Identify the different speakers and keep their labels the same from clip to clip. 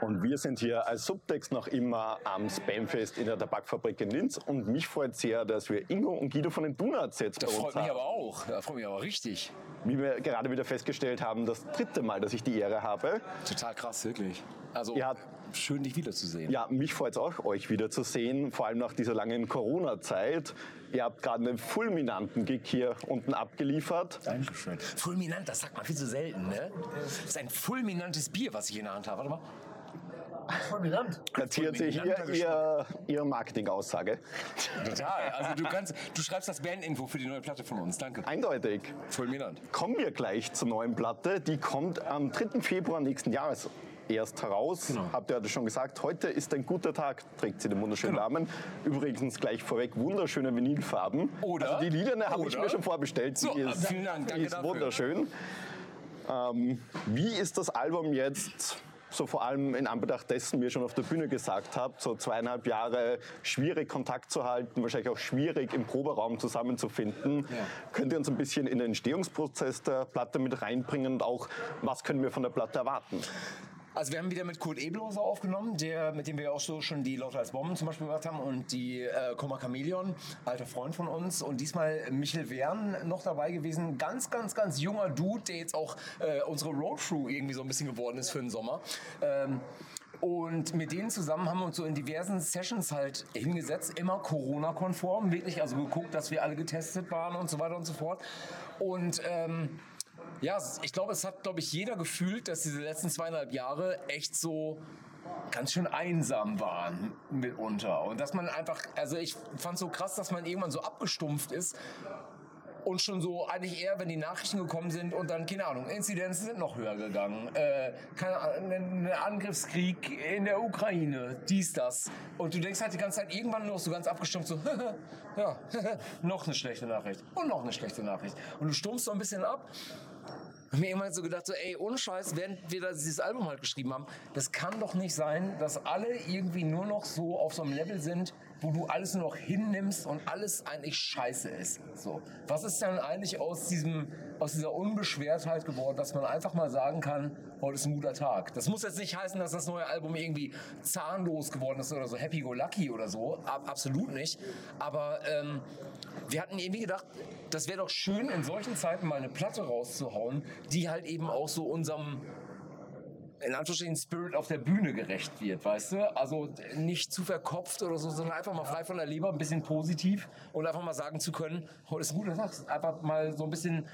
Speaker 1: Und wir sind hier als Subtext noch immer am Spamfest in der Tabakfabrik in Linz. Und mich freut sehr, dass wir Ingo und Guido von den Donuts jetzt
Speaker 2: das
Speaker 1: bei uns
Speaker 2: haben. Das freut mich aber auch. Das freut mich aber richtig.
Speaker 1: Wie wir gerade wieder festgestellt haben, das dritte Mal, dass ich die Ehre habe.
Speaker 2: Total krass, wirklich. Also ja, schön, dich wiederzusehen.
Speaker 1: Ja, mich freut es auch, euch wiederzusehen. Vor allem nach dieser langen Corona-Zeit. Ihr habt gerade einen fulminanten Gig hier unten abgeliefert.
Speaker 2: Dankeschön. Fulminant, das sagt man viel zu selten, ne? Das ist ein fulminantes Bier, was ich in der Hand habe. Warte mal.
Speaker 1: Fulminant. Platziert sich ihr, ihr, Ihre Marketing-Aussage.
Speaker 2: Total. Also du kannst, du schreibst das Bandinfo für die neue Platte von uns. Danke.
Speaker 1: Eindeutig.
Speaker 2: Fulminant.
Speaker 1: Kommen wir gleich zur neuen Platte. Die kommt am 3. Februar nächsten Jahres erst heraus. Genau. Habt ihr ja schon gesagt, heute ist ein guter Tag, trägt sie den wunderschönen genau. Namen. Übrigens gleich vorweg wunderschöne Vinylfarben.
Speaker 2: Oder?
Speaker 1: Also die Lilane habe ich mir schon vorbestellt.
Speaker 2: So,
Speaker 1: die ist,
Speaker 2: vielen Dank,
Speaker 1: danke die ist
Speaker 2: dafür.
Speaker 1: wunderschön. Ähm, wie ist das Album jetzt so vor allem in Anbetracht dessen, wie ihr schon auf der Bühne gesagt habt, so zweieinhalb Jahre schwierig Kontakt zu halten, wahrscheinlich auch schwierig im Proberaum zusammenzufinden. Ja. Könnt ihr uns ein bisschen in den Entstehungsprozess der Platte mit reinbringen und auch, was können wir von der Platte erwarten?
Speaker 2: Also wir haben wieder mit Kurt Ebloser aufgenommen, der, mit dem wir auch so schon die Lauter als Bomben zum Beispiel gemacht haben und die äh, Komma Chameleon, alter Freund von uns. Und diesmal Michel Wern noch dabei gewesen. Ganz, ganz, ganz junger Dude, der jetzt auch äh, unsere Roadthrough irgendwie so ein bisschen geworden ist für den Sommer. Ähm, und mit denen zusammen haben wir uns so in diversen Sessions halt hingesetzt, immer Corona-konform, wirklich, also geguckt, dass wir alle getestet waren und so weiter und so fort. Und ähm, ja, ich glaube, es hat, glaube ich, jeder gefühlt, dass diese letzten zweieinhalb Jahre echt so ganz schön einsam waren mitunter. Und dass man einfach, also ich fand so krass, dass man irgendwann so abgestumpft ist und schon so eigentlich eher, wenn die Nachrichten gekommen sind und dann, keine Ahnung, Inzidenzen sind noch höher gegangen. Äh, keine Ahnung, ein Angriffskrieg in der Ukraine, dies, das. Und du denkst halt die ganze Zeit irgendwann noch so ganz abgestumpft so, ja, noch eine schlechte Nachricht und noch eine schlechte Nachricht. Und du stumpfst so ein bisschen ab mir irgendwann so gedacht, so, ey, ohne Scheiß, während wir dieses Album halt geschrieben haben, das kann doch nicht sein, dass alle irgendwie nur noch so auf so einem Level sind, wo du alles nur noch hinnimmst und alles eigentlich scheiße ist. So. Was ist denn eigentlich aus diesem, aus dieser Unbeschwertheit geworden, dass man einfach mal sagen kann, heute ist ein guter Tag. Das muss jetzt nicht heißen, dass das neue Album irgendwie zahnlos geworden ist oder so happy go lucky oder so. Ab, absolut nicht. Aber ähm, wir hatten irgendwie gedacht, das wäre doch schön, in solchen Zeiten mal eine Platte rauszuhauen, die halt eben auch so unserem in Anführungsstrichen Spirit auf der Bühne gerecht wird, weißt du? Also nicht zu verkopft oder so, sondern einfach mal frei von der Leber, ein bisschen positiv und einfach mal sagen zu können, heute ist ein guter Tag. Einfach mal so ein bisschen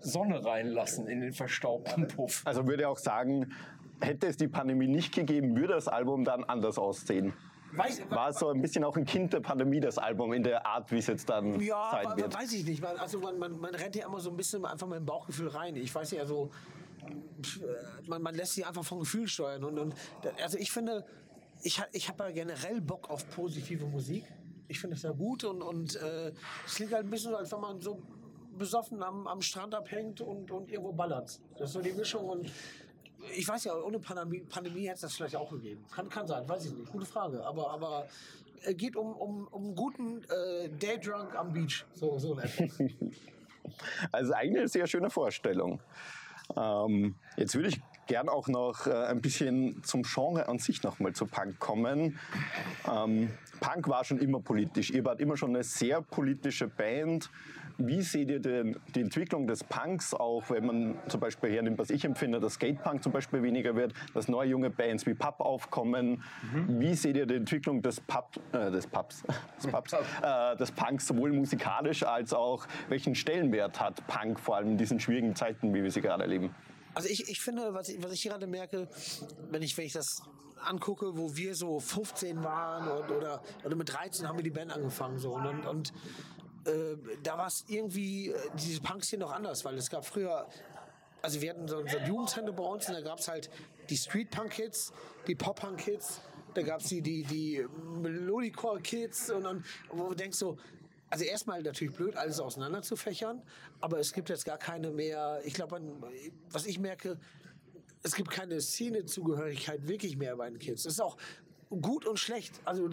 Speaker 2: Sonne reinlassen in den verstaubten Puff.
Speaker 1: Also würde auch sagen, hätte es die Pandemie nicht gegeben, würde das Album dann anders aussehen. Weiß, war so ein bisschen auch ein Kind der Pandemie, das Album, in der Art, wie es jetzt dann ja, sein wird?
Speaker 3: Ja, weiß ich nicht. Also man, man, man rennt ja immer so ein bisschen einfach mit dem Bauchgefühl rein. Ich weiß nicht, also man, man lässt sich einfach vom Gefühl steuern. Und, und also ich finde, ich, ich habe ja generell Bock auf positive Musik. Ich finde es ja gut und, und äh, es klingt halt ein bisschen so, als wenn man so besoffen am, am Strand abhängt und, und irgendwo ballert. Das ist so die Mischung und ich weiß ja, ohne Pandemie, Pandemie hätte es das vielleicht auch gegeben. Kann, kann sein, weiß ich nicht. Gute Frage. Aber, aber es geht um, um, um guten äh, Daydrunk am Beach. So, so
Speaker 1: Also eigentlich eine sehr schöne Vorstellung. Ähm, jetzt würde ich gern auch noch äh, ein bisschen zum Genre an sich nochmal zu Punk kommen. Ähm, Punk war schon immer politisch. Ihr wart immer schon eine sehr politische Band. Wie seht ihr denn die Entwicklung des Punks auch, wenn man zum Beispiel hernimmt, was ich empfinde, dass Skatepunk zum Beispiel weniger wird, dass neue junge Bands wie Pub aufkommen? Mhm. Wie seht ihr die Entwicklung des, Pub, äh, des Pubs, des, Pubs äh, des Punks sowohl musikalisch als auch welchen Stellenwert hat Punk vor allem in diesen schwierigen Zeiten, wie wir sie gerade erleben?
Speaker 3: Also ich, ich finde, was ich, was ich gerade merke, wenn ich, wenn ich das angucke, wo wir so 15 waren und, oder, oder mit 13 haben wir die Band angefangen so und, und äh, da war es irgendwie äh, diese Punks hier noch anders, weil es gab früher also wir hatten so, so ein bei uns und da gab es halt die Street-Punk-Kids, die Pop-Punk-Kids, da gab es die, die, die Melodicore-Kids und, und wo du denkst so, also erstmal natürlich blöd, alles auseinander zu fächern, aber es gibt jetzt gar keine mehr, ich glaube, was ich merke, es gibt keine Szenezugehörigkeit wirklich mehr bei den Kids. Das ist auch gut und schlecht. Also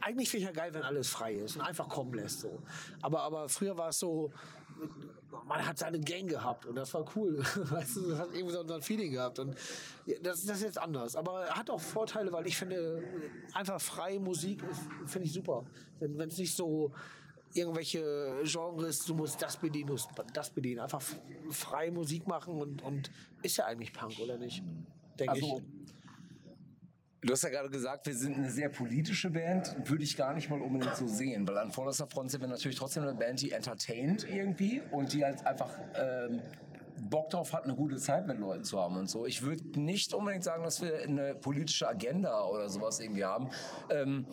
Speaker 3: eigentlich finde ich ja geil, wenn alles frei ist und einfach kommen lässt. So. Aber, aber früher war es so, man hat seine Gang gehabt und das war cool. Weißt du, das hat irgendwie so ein Feeling gehabt und das, das ist jetzt anders. Aber hat auch Vorteile, weil ich finde, einfach freie Musik finde ich super. Wenn es nicht so irgendwelche Genres, du musst das bedienen, du musst das bedienen. Einfach freie Musik machen und, und ist ja eigentlich Punk, oder nicht? Denke
Speaker 2: Also,
Speaker 3: ich.
Speaker 2: Du hast ja gerade gesagt, wir sind eine sehr politische Band. Würde ich gar nicht mal unbedingt so sehen, weil an vorderster Front sind wir natürlich trotzdem eine Band, die entertaint irgendwie und die halt einfach ähm, Bock drauf hat, eine gute Zeit mit Leuten zu haben und so. Ich würde nicht unbedingt sagen, dass wir eine politische Agenda oder sowas irgendwie haben. Ähm,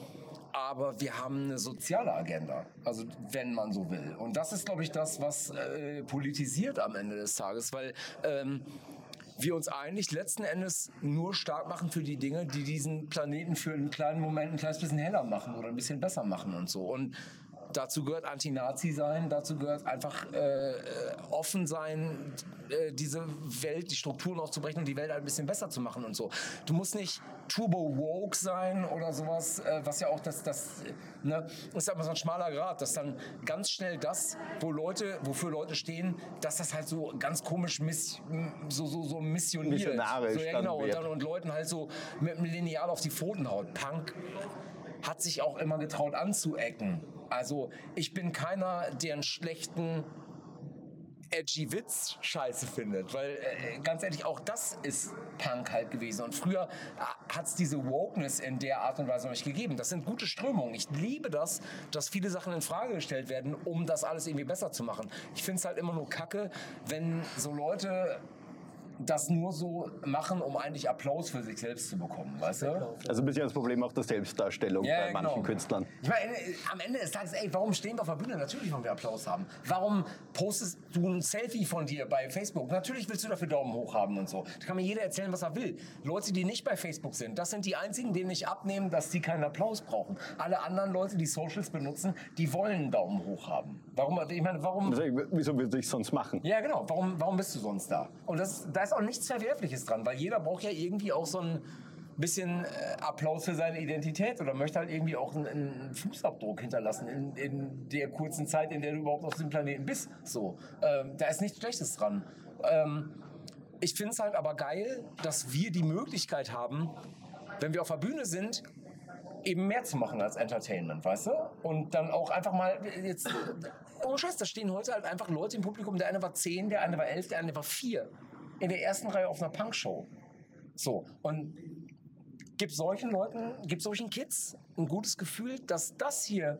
Speaker 2: aber wir haben eine soziale Agenda, also wenn man so will. Und das ist, glaube ich, das, was äh, politisiert am Ende des Tages, weil ähm, wir uns eigentlich letzten Endes nur stark machen für die Dinge, die diesen Planeten für einen kleinen Moment ein kleines bisschen heller machen oder ein bisschen besser machen und so. Und dazu gehört Anti-Nazi sein, dazu gehört einfach äh, äh, offen sein, äh, diese Welt, die Strukturen aufzubrechen und die Welt ein bisschen besser zu machen und so. Du musst nicht turbo woke sein oder sowas, äh, was ja auch das, das ne, ist aber so ein schmaler Grad, dass dann ganz schnell das, wo Leute, wofür Leute stehen, dass das halt so ganz komisch miss, so, so, so missioniert.
Speaker 1: Missionarisch
Speaker 2: so, ja, genau, und, dann, und Leuten halt so mit einem Lineal auf die Pfoten haut. Punk hat sich auch immer getraut anzuecken. Also ich bin keiner, der einen schlechten edgy Witz scheiße findet, weil äh, ganz ehrlich, auch das ist Punk halt gewesen. Und früher hat es diese Wokeness in der Art und Weise noch nicht gegeben. Das sind gute Strömungen. Ich liebe das, dass viele Sachen in Frage gestellt werden, um das alles irgendwie besser zu machen. Ich finde es halt immer nur kacke, wenn so Leute das nur so machen, um eigentlich Applaus für sich selbst zu bekommen, weißt du?
Speaker 1: Also ein bisschen das Problem auch der Selbstdarstellung
Speaker 2: Ja,
Speaker 1: bei manchen
Speaker 2: genau.
Speaker 1: Künstlern.
Speaker 2: Ich meine, am Ende des Tages, ey, warum stehen wir auf der Bühne? Natürlich wollen wir Applaus haben. Warum postest du ein Selfie von dir bei Facebook? Natürlich willst du dafür Daumen hoch haben und so. Da kann mir jeder erzählen, was er will. Leute, die nicht bei Facebook sind, das sind die einzigen, denen ich abnehmen, dass die keinen Applaus brauchen. Alle anderen Leute, die Socials benutzen, die wollen einen Daumen hoch haben. Warum? Ich meine, warum?
Speaker 1: Also, wieso würde ich sonst machen?
Speaker 2: Ja, genau. Warum, warum bist du sonst da? Und das, da ist auch nichts Verwerfliches dran, weil jeder braucht ja irgendwie auch so ein bisschen äh, Applaus für seine Identität oder möchte halt irgendwie auch einen, einen Fußabdruck hinterlassen in, in der kurzen Zeit, in der du überhaupt auf diesem Planeten bist. So, ähm, da ist nichts Schlechtes dran. Ähm, ich finde es halt aber geil, dass wir die Möglichkeit haben, wenn wir auf der Bühne sind, eben mehr zu machen als Entertainment, weißt du? Und dann auch einfach mal jetzt, oh Scheiß, da stehen heute halt einfach Leute im Publikum, der eine war zehn, der eine war elf, der eine war vier. In der ersten Reihe auf einer Punkshow. So, und gibt solchen Leuten, gibt solchen Kids ein gutes Gefühl, dass das hier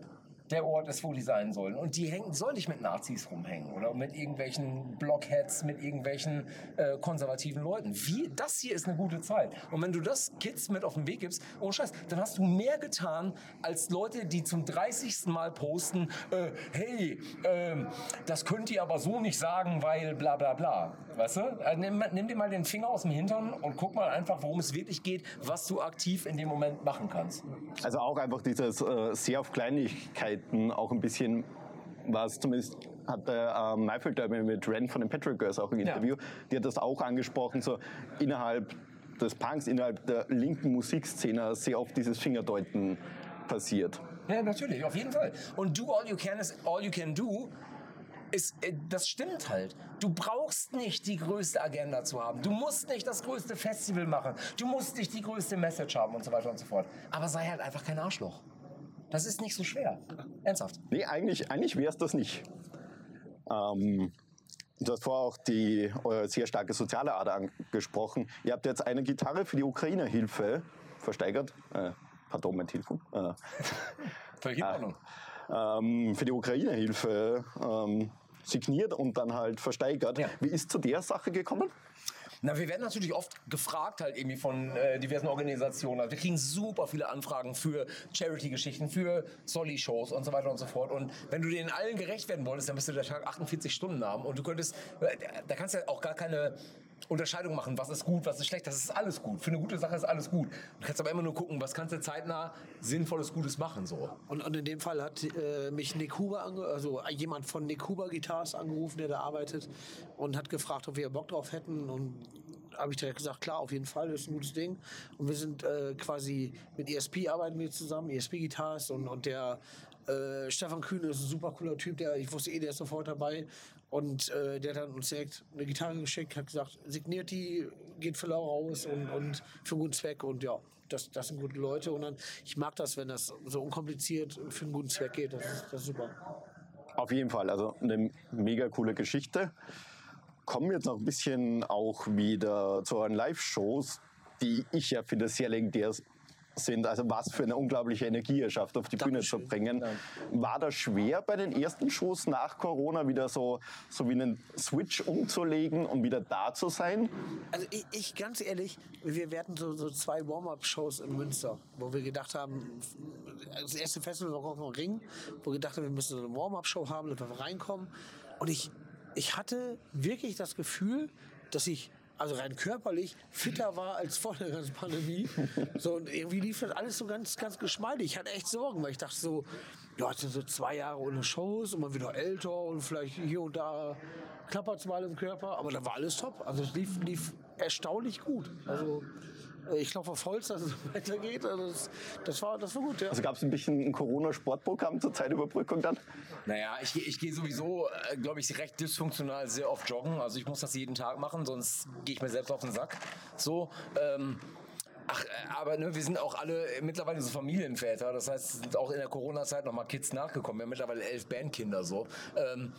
Speaker 2: der Ort ist, wo die sein sollen. Und die hängen, sollen nicht mit Nazis rumhängen oder mit irgendwelchen Blockheads, mit irgendwelchen äh, konservativen Leuten. Wie, das hier ist eine gute Zeit. Und wenn du das Kids mit auf den Weg gibst, oh Scheiß, dann hast du mehr getan als Leute, die zum 30. Mal posten, äh, hey, ähm, das könnt ihr aber so nicht sagen, weil bla bla bla. Weißt du? Äh, nimm, nimm dir mal den Finger aus dem Hintern und guck mal einfach, worum es wirklich geht, was du aktiv in dem Moment machen kannst.
Speaker 1: Also auch einfach dieses äh, sehr auf Kleinigkeiten auch ein bisschen, was zumindest hat der ähm, Derby mit Ren von den Patrick Girls auch im
Speaker 2: Ja.
Speaker 1: Interview, die hat das auch angesprochen, so innerhalb des Punks, innerhalb der linken Musikszene sehr oft dieses Fingerdeuten passiert.
Speaker 2: Ja, natürlich, auf jeden Fall. Und do all you can is all you can do. Ist, äh, das stimmt halt. Du brauchst nicht die größte Agenda zu haben. Du musst nicht das größte Festival machen. Du musst nicht die größte Message haben und so weiter und so fort. Aber sei halt einfach kein Arschloch. Das ist nicht so schwer. Ernsthaft.
Speaker 1: Nee, eigentlich, eigentlich wäre es das nicht. Ähm, du hast vorher auch die eure sehr starke soziale Ader angesprochen. Ihr habt jetzt eine Gitarre für die Ukraine-Hilfe versteigert. Äh, pardon, mein Telefon. Äh,
Speaker 2: Völlig Ordnung.
Speaker 1: ähm, für die Ukraine-Hilfe ähm, signiert und dann halt versteigert.
Speaker 2: Ja.
Speaker 1: Wie ist zu der Sache gekommen?
Speaker 2: Na, wir werden natürlich oft gefragt halt irgendwie von äh, diversen Organisationen. Also wir kriegen super viele Anfragen für Charity-Geschichten, für Solly-Shows und so weiter und so fort. Und wenn du denen allen gerecht werden wolltest, dann müsste der Tag 48 Stunden haben. Und du könntest, äh, da kannst du ja auch gar keine Unterscheidung machen, was ist gut, was ist schlecht. Das ist alles gut. Für eine gute Sache ist alles gut. Du kannst aber immer nur gucken, was kannst du zeitnah sinnvolles, Gutes machen. So.
Speaker 3: Und, und in dem Fall hat äh, mich Nick Huber, also jemand von Nick Huber Guitars angerufen, der da arbeitet und hat gefragt, ob wir Bock drauf hätten. Und habe ich direkt gesagt, klar, auf jeden Fall, das ist ein gutes Ding. Und wir sind äh, quasi mit ESP arbeiten wir zusammen, ESP Guitars und, und der Äh, Stefan Kühne ist ein super cooler Typ, der, ich wusste eh, der ist sofort dabei. Und äh, der hat uns direkt eine Gitarre geschickt, hat gesagt, signiert die, geht für Laura raus und, und für einen guten Zweck. Und ja, das, das sind gute Leute. Und dann, ich mag das, wenn das so unkompliziert für einen guten Zweck geht. Das ist, das ist super.
Speaker 1: Auf jeden Fall, also eine mega coole Geschichte. Kommen wir jetzt noch ein bisschen auch wieder zu euren Live-Shows, die ich ja finde sehr legendär sind. Also was für eine unglaubliche Energie ihr schafft, auf die
Speaker 3: Dankeschön.
Speaker 1: Bühne zu bringen. War das schwer bei den ersten Shows nach Corona wieder so, so wie einen Switch umzulegen und wieder da zu sein?
Speaker 3: Also ich, ich ganz ehrlich, wir, hatten so, so zwei Warm-Up-Shows in Münster, wo wir gedacht haben, das erste Festival war auf dem Ring, wo wir gedacht haben, wir müssen so eine Warm-Up-Show haben, damit wir reinkommen. Und ich, ich hatte wirklich das Gefühl, dass ich also rein körperlich fitter war als vor der ganzen Pandemie. So, und irgendwie lief das alles so ganz, ganz geschmeidig. Ich hatte echt Sorgen, weil ich dachte so, ja, jetzt sind so zwei Jahre ohne Shows und man wieder älter und vielleicht hier und da klappert es mal im Körper. Aber da war alles top. Also es lief, lief erstaunlich gut. Also ich glaube auf Holz, dass es weitergeht. Also das, das, war, das war gut, ja.
Speaker 1: Also gab es ein bisschen ein Corona-Sportprogramm zur Zeitüberbrückung dann?
Speaker 2: Naja, ich, ich gehe sowieso, äh, glaube ich, recht dysfunktional sehr oft joggen. Also ich muss das jeden Tag machen, sonst gehe ich mir selbst auf den Sack. So, ähm, Ach, äh, aber ne, wir sind auch alle mittlerweile so Familienväter. Das heißt, es sind auch in der Corona-Zeit nochmal Kids nachgekommen. Wir haben mittlerweile elf Bandkinder so. Ähm,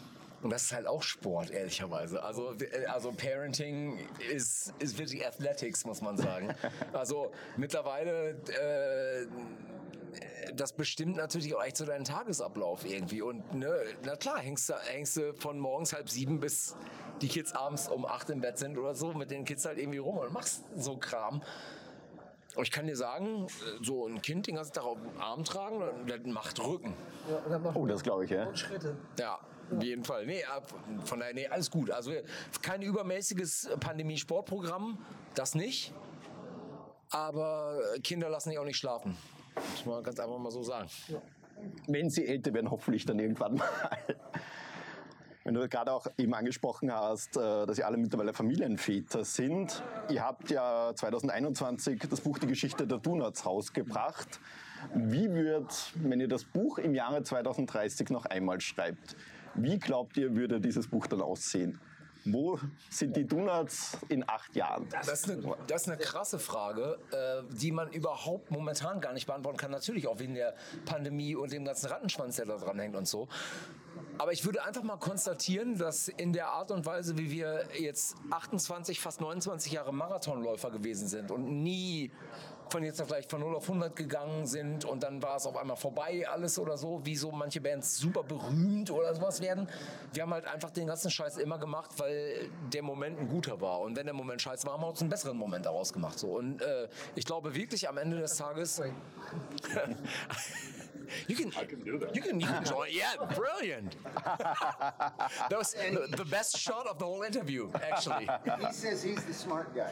Speaker 2: und das ist halt auch Sport, ehrlicherweise. Also, äh, also Parenting ist, ist wirklich Athletics, muss man sagen. Also mittlerweile äh, das bestimmt natürlich auch echt so deinen Tagesablauf irgendwie. Und ne, na klar, hängst du, hängst du von morgens halb sieben bis die Kids abends um acht im Bett sind oder so mit den Kids halt irgendwie rum und machst so Kram. Und ich kann dir sagen, so ein Kind den ganzen Tag auf dem Arm tragen, das macht Rücken.
Speaker 1: Oh, das glaube ich, ja.
Speaker 3: Schritte.
Speaker 2: Ja, auf jeden Fall. Nee, ab- von daher, nee, alles gut. Also kein übermäßiges Pandemie-Sportprogramm, das nicht. Aber Kinder lassen sich auch nicht schlafen. Muss man ganz einfach mal so sagen.
Speaker 1: wenn sie älter werden, hoffentlich dann irgendwann mal. Wenn du gerade auch eben angesprochen hast, äh, dass ihr alle mittlerweile Familienväter sind. Ihr habt ja 2021 das Buch Die Geschichte der Donuts rausgebracht. Wie wird, wenn ihr das Buch im Jahre 2030 noch einmal schreibt, wie glaubt ihr, würde dieses Buch dann aussehen? Wo sind die Donuts in acht Jahren?
Speaker 2: Das ist eine, das ist eine krasse Frage, äh, die man überhaupt momentan gar nicht beantworten kann. Natürlich auch wegen der Pandemie und dem ganzen Rattenschwanz, der da dran hängt und so. Aber ich würde einfach mal konstatieren, dass in der Art und Weise, wie wir jetzt 28, fast 29 Jahre Marathonläufer gewesen sind und nie von jetzt auf gleich von 0 auf 100 gegangen sind und dann war es auf einmal vorbei alles oder so, wie so manche Bands super berühmt oder sowas werden. Wir haben halt einfach den ganzen Scheiß immer gemacht, weil der Moment ein guter war. Und wenn der Moment scheiße war, haben wir uns einen besseren Moment daraus gemacht. So. Und äh, ich glaube wirklich am Ende des Tages... You can, I can do that. You can, you can join. Yeah, brilliant. that was the, the best shot of the whole interview, actually.
Speaker 4: He says he's the smart guy.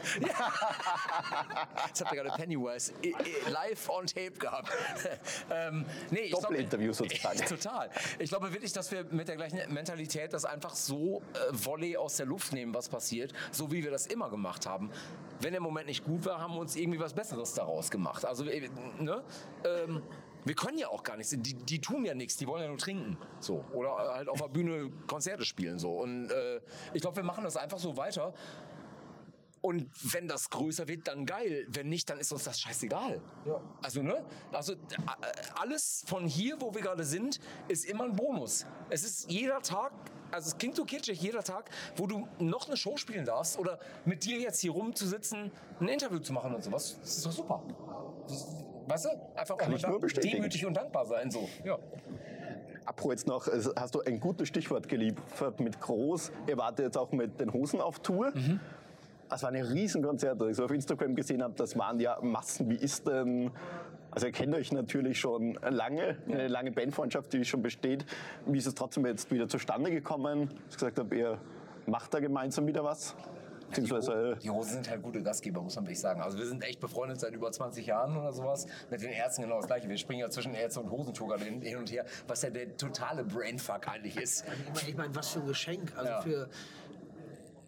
Speaker 2: Jetzt habt ihr gerade Pennywise i- i- live on tape gehabt. ähm, nee, ich
Speaker 1: Doppelinterview sozusagen.
Speaker 2: Total. Ich glaube wirklich, dass wir mit der gleichen Mentalität das einfach so äh, Volley aus der Luft nehmen, was passiert, so wie wir das immer gemacht haben. Wenn der Moment nicht gut war, haben wir uns irgendwie was Besseres daraus gemacht. Also, äh, ne? Ähm, wir können ja auch gar nichts. Die, die tun ja nichts, die wollen ja nur trinken. So. Oder halt auf der Bühne Konzerte spielen. So. Und äh, ich glaube, wir machen das einfach so weiter. Und wenn das größer wird, dann geil. Wenn nicht, dann ist uns das scheißegal. Also, ne? Also, äh, alles von hier, wo wir gerade sind, ist immer ein Bonus. Es ist jeder Tag, also es klingt so kitschig, jeder Tag, wo du noch eine Show spielen darfst oder mit dir jetzt hier rumzusitzen, ein Interview zu machen und sowas. Das ist doch super. Weißt du? Einfach auch
Speaker 1: ich nur
Speaker 2: mal demütig und dankbar sein. So. Ja.
Speaker 1: Apro jetzt noch, hast du ein gutes Stichwort geliefert mit groß. Ihr wart jetzt auch mit den Hosen auf Tour. Das war eine Riesenkonzerte. Ich so auf Instagram gesehen habe, das waren ja Massen. Wie ist denn, also ihr kennt euch natürlich schon lange, eine lange Bandfreundschaft, die schon besteht. Wie ist es trotzdem jetzt wieder zustande gekommen? Ich gesagt habe, ihr macht da gemeinsam wieder was? Beziehungsweise,
Speaker 2: Die Hosen sind halt gute Gastgeber, muss man wirklich sagen. Also wir sind echt befreundet seit über 20 Jahren oder sowas. Mit den Ärzten genau das Gleiche. Wir springen ja zwischen Ärzte und hin, hin und her, was ja der totale Brainfuck eigentlich ist.
Speaker 3: Ich meine, ich mein, was für ein Geschenk. Also
Speaker 2: Ja.
Speaker 3: für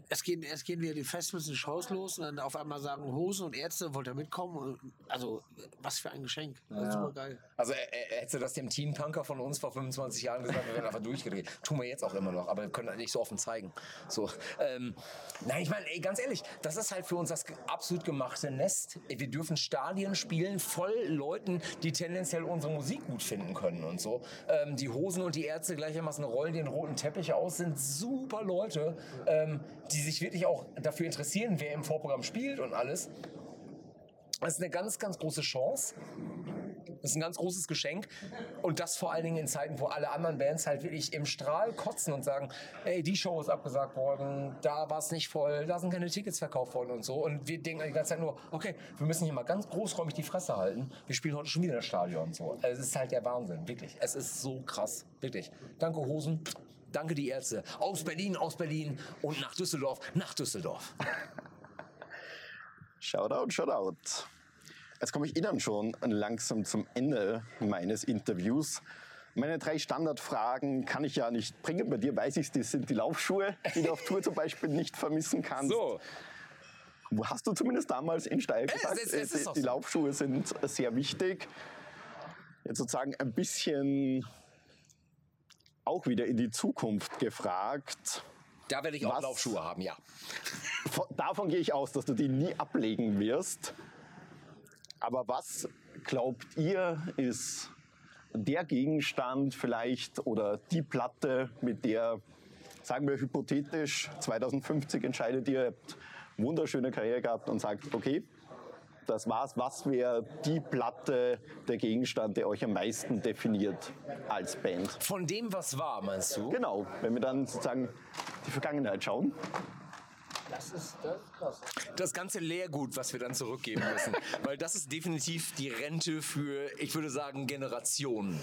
Speaker 3: es gehen, es gehen wieder die Festivals und Shows los und dann auf einmal sagen Hosen und Ärzte, wollt ihr mitkommen? Also, was für ein Geschenk. Ja. Super geil.
Speaker 2: Also, äh, hätte das dem Team Punker von uns vor 25 Jahren gesagt, wir wären einfach durchgedreht. Tun wir jetzt auch immer noch, aber wir können das nicht so offen zeigen. So, ähm, nein, ich meine, ganz ehrlich, das ist halt für uns das absolut gemachte Nest. Wir dürfen Stadien spielen, voll Leuten, die tendenziell unsere Musik gut finden können und so. Ähm, die Hosen und die Ärzte gleichermaßen rollen den roten Teppich aus, sind super Leute, ähm, die sich wirklich auch dafür interessieren, wer im Vorprogramm spielt und alles. Das ist eine ganz, ganz große Chance. Das ist ein ganz großes Geschenk. Und das vor allen Dingen in Zeiten, wo alle anderen Bands halt wirklich im Strahl kotzen und sagen, ey, die Show ist abgesagt worden, da war es nicht voll, da sind keine Tickets verkauft worden und so. Und wir denken die ganze Zeit nur, okay, wir müssen hier mal ganz großräumig die Fresse halten. Wir spielen heute schon wieder das Stadion und so. Es ist halt der Wahnsinn, wirklich. Es ist so krass, wirklich. Danke Hosen. Danke die Ärzte. Aus Berlin, aus Berlin und nach Düsseldorf, nach Düsseldorf.
Speaker 1: Shoutout, Shoutout. Jetzt komme ich Ihnen schon langsam zum Ende meines Interviews. Meine drei Standardfragen kann ich ja nicht bringen. Bei dir weiß ich, das sind die Laufschuhe, die du auf Tour zum Beispiel nicht vermissen kannst.
Speaker 2: So.
Speaker 1: Wo hast du zumindest damals in Steil gesagt,
Speaker 2: es, es, es
Speaker 1: die,
Speaker 2: ist
Speaker 1: die
Speaker 2: so.
Speaker 1: Laufschuhe sind sehr wichtig. Jetzt sozusagen ein bisschen auch wieder in die Zukunft gefragt.
Speaker 2: Da werde ich auch
Speaker 1: Was?
Speaker 2: Laufschuhe haben, ja.
Speaker 1: Von- Davon gehe ich aus, dass du die nie ablegen wirst. Aber was glaubt ihr, ist der Gegenstand vielleicht oder die Platte, mit der, sagen wir hypothetisch, 2050 entscheidet ihr, ihr habt wunderschöne Karriere gehabt und sagt, okay, das war's. Was wäre die Platte, der Gegenstand, der euch am meisten definiert als Band?
Speaker 2: Von dem, was war, meinst du?
Speaker 1: Genau, wenn wir dann sozusagen die Vergangenheit schauen.
Speaker 3: Das ist, das ist krass.
Speaker 2: Das ganze Leergut, was wir dann zurückgeben müssen. Weil das ist definitiv die Rente für, ich würde sagen, Generationen.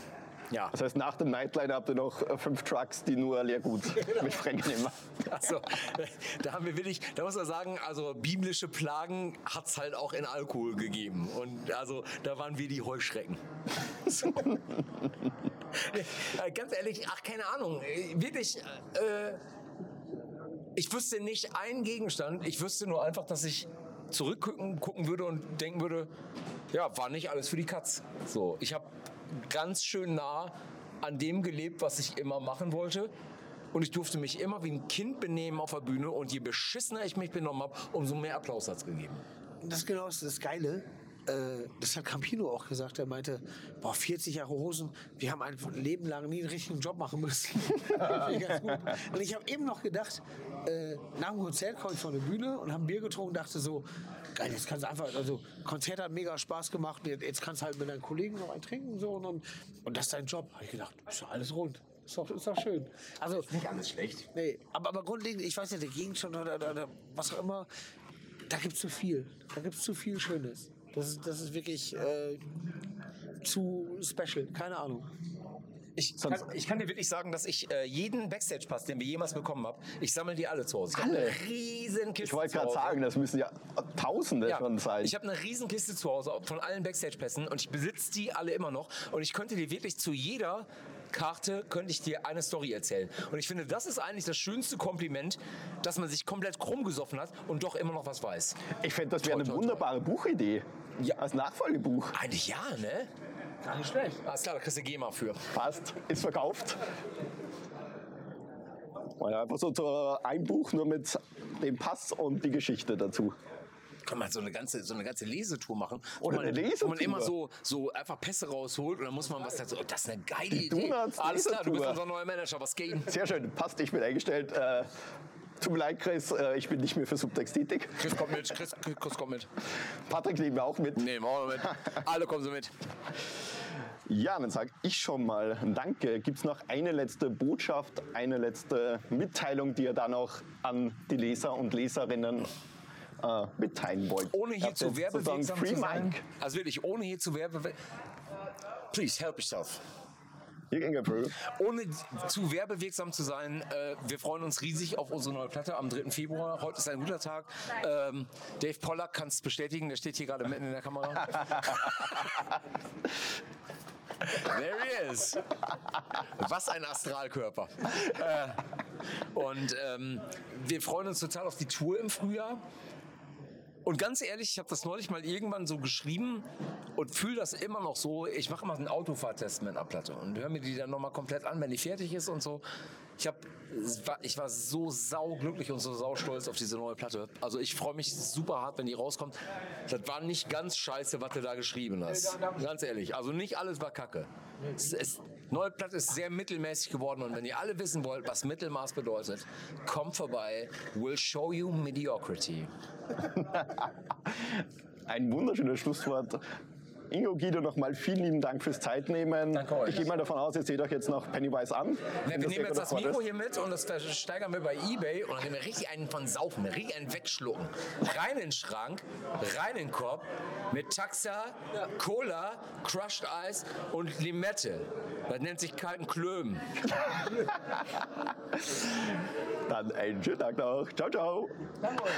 Speaker 2: Ja.
Speaker 1: Das heißt, nach dem Nightline habt ihr noch äh, fünf Trucks, die nur Leergut mit Frank nehmen.
Speaker 2: Also, da haben wir wirklich, da muss man sagen, also biblische Plagen hat es halt auch in Alkohol gegeben. Und also da waren wir die Heuschrecken. So. Äh, Ganz ehrlich, ach, keine Ahnung. äh, Wirklich, äh, ich wüsste nicht einen Gegenstand. Ich wüsste nur einfach, dass ich zurückgucken gucken würde und denken würde, ja, war nicht alles für die Katz. So, ich habe ganz schön nah an dem gelebt, was ich immer machen wollte. Und ich durfte mich immer wie ein Kind benehmen auf der Bühne. Und je beschissener ich mich benommen habe, umso mehr Applaus hat's gegeben.
Speaker 3: Das ist genau das Geile. Äh, das hat Campino auch gesagt. Er meinte, boah, 40 Jahre Hosen, wir haben ein Leben lang nie einen richtigen Job machen müssen. Und ich habe eben noch gedacht, äh, nach dem Konzert komme ich von der Bühne und habe ein Bier getrunken und dachte so, geil, jetzt kannst du einfach, also Konzert hat mega Spaß gemacht, jetzt jetzt kannst du halt mit deinen Kollegen noch einen trinken so, und, dann, und das ist dein Job. Habe ich gedacht, ist doch alles rund. Ist doch, ist doch schön. Also,
Speaker 2: Nicht alles schlecht.
Speaker 3: Nee, aber, aber grundlegend, ich weiß nicht, der Gegenstand oder, oder, oder was auch immer, da gibt es zu viel. Da gibt es zu viel Schönes. Das ist, das ist wirklich äh, zu special. Keine Ahnung.
Speaker 2: Ich kann, ich kann dir wirklich sagen, dass ich äh, jeden Backstage-Pass, den wir jemals bekommen haben, ich sammle die alle zu Hause. Ich habe
Speaker 1: Alle?
Speaker 2: eine riesen Kiste
Speaker 1: Ich wollte
Speaker 2: zu
Speaker 1: gerade
Speaker 2: Hause.
Speaker 1: sagen, das müssen ja Tausende
Speaker 2: Ja,
Speaker 1: schon sein.
Speaker 2: ich habe eine riesen Kiste zu Hause von allen Backstage-Pässen und ich besitze die alle immer noch. Und ich könnte dir wirklich zu jeder Karte könnte ich dir eine Story erzählen. Und ich finde, das ist eigentlich das schönste Kompliment, dass man sich komplett krumm gesoffen hat und doch immer noch was weiß.
Speaker 1: Ich fände, das wäre eine
Speaker 2: toi, toi.
Speaker 1: wunderbare Buchidee.
Speaker 2: Ja.
Speaker 1: Als Nachfolgebuch.
Speaker 2: Eigentlich ja, ne?
Speaker 3: Gar nicht schlecht.
Speaker 2: Alles klar, da kriegst du GEMA für.
Speaker 1: Passt, ist verkauft. Ja, einfach so zu- ein Buch nur mit dem Pass und die Geschichte dazu.
Speaker 2: Kann man so eine ganze, so eine ganze Lesetour machen.
Speaker 1: Oder
Speaker 2: wo man,
Speaker 1: eine
Speaker 2: Wo man
Speaker 1: Lesetour.
Speaker 2: immer so, so einfach Pässe rausholt und dann muss man was dazu. Oh, das ist eine geile
Speaker 1: Die
Speaker 2: Idee.
Speaker 1: Donuts
Speaker 2: Alles klar, du bist
Speaker 1: Lesetour.
Speaker 2: unser neuer Manager. Was geht?
Speaker 1: Sehr schön, passt, ich bin eingestellt. Äh, tut mir leid, Chris, äh, ich bin nicht mehr für Subtext tätig.
Speaker 2: Chris kommt mit, Chris, Chris kommt mit.
Speaker 1: Patrick nehmen wir auch mit.
Speaker 2: Nee, machen wir mit. Alle kommen so mit.
Speaker 1: Ja, dann sage ich schon mal Danke. Gibt es noch eine letzte Botschaft, eine letzte Mitteilung, die ihr da noch an die Leser und Leserinnen äh, mitteilen wollt?
Speaker 2: Ohne hier zu werbewirksam zu sein. Also wirklich, ohne hier zu werbe... Please, help yourself. Ohne zu werbewirksam zu sein, äh, wir freuen uns riesig auf unsere neue Platte am 3. Februar. Heute ist ein guter Tag. Ähm, Dave Pollack kann es bestätigen, der steht hier gerade mitten in der Kamera. There he is. Was ein Astralkörper. Äh, und ähm, wir freuen uns total auf die Tour im Frühjahr. Und ganz ehrlich, ich habe das neulich mal irgendwann so geschrieben und fühle das immer noch so. Ich mache mal einen Autofahrtest mit einer Platte und höre mir die dann nochmal komplett an, wenn die fertig ist und so. Ich, hab, ich war so sauglücklich und so saustolz auf diese neue Platte. Also ich freue mich super hart, wenn die rauskommt. Das war nicht ganz scheiße, was du da geschrieben hast. Ganz ehrlich. Also nicht alles war kacke. Es, es, neue Platte ist sehr mittelmäßig geworden und wenn ihr alle wissen wollt, was Mittelmaß bedeutet, kommt vorbei. We'll show you mediocrity.
Speaker 1: Ein wunderschönes Schlusswort. Ingo, Guido, nochmal vielen lieben Dank fürs Zeitnehmen.
Speaker 2: Danke euch.
Speaker 1: Ich gehe mal davon aus, ihr seht euch jetzt noch Pennywise an. Wenn
Speaker 2: wir nehmen jetzt das Mikro hier mit und das steigern wir bei Ebay und dann nehmen wir richtig einen von saufen, richtig einen wegschlucken. Rein in den Schrank, rein in den Kopf mit Taxa, Cola, Crushed Ice und Limette. Das nennt sich kalten Klöben.
Speaker 1: Dann einen schönen Tag noch. Ciao, ciao.
Speaker 3: Danke euch.